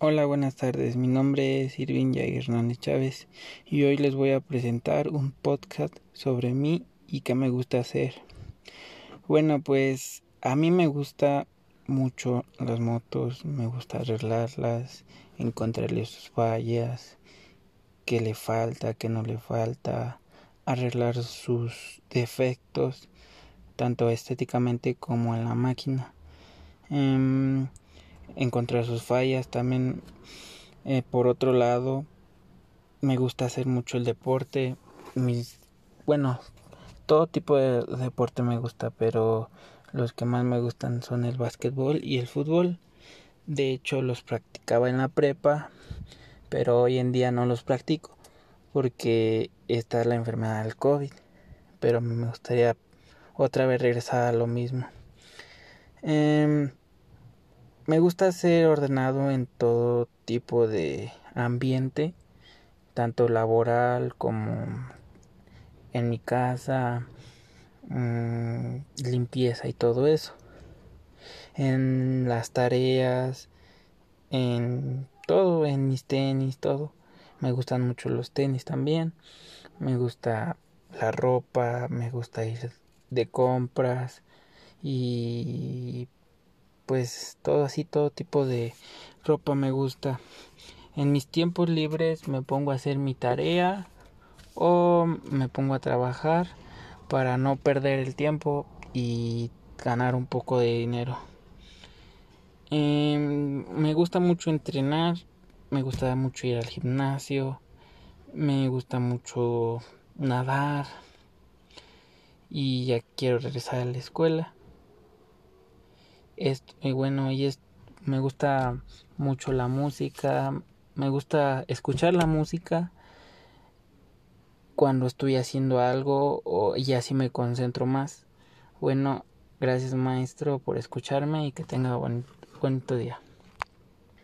Hola, buenas tardes. Mi nombre es Irving Jair Hernández Chávez y hoy les voy a presentar un podcast sobre mí y qué me gusta hacer. Bueno, pues a mí me gusta mucho las motos, me gusta arreglarlas, encontrarle sus fallas, qué le falta, qué no le falta, arreglar sus defectos, tanto estéticamente como en la máquina. Em, encontrar sus fallas. También, eh, por otro lado, me gusta hacer mucho el deporte. Mis, bueno, todo tipo de deporte me gusta, pero los que más me gustan son el básquetbol y el fútbol. De hecho, los practicaba en la prepa, pero hoy en día no los practico porque está la enfermedad del COVID. Pero me gustaría otra vez regresar a lo mismo. Eh, me gusta ser ordenado en todo tipo de ambiente, tanto laboral como en mi casa, mm, limpieza y todo eso. En las tareas, en todo, en mis tenis, todo. Me gustan mucho los tenis también. Me gusta la ropa, me gusta ir de compras y pues todo así, todo tipo de ropa me gusta. En mis tiempos libres me pongo a hacer mi tarea o me pongo a trabajar para no perder el tiempo y ganar un poco de dinero. Em, me gusta mucho entrenar, me gusta mucho ir al gimnasio, me gusta mucho nadar y ya quiero regresar a la escuela es muy bueno y es me gusta mucho la música, me gusta escuchar la música cuando estoy haciendo algo o, y así me concentro más. Bueno, gracias maestro por escucharme y que tenga buen, bonito día.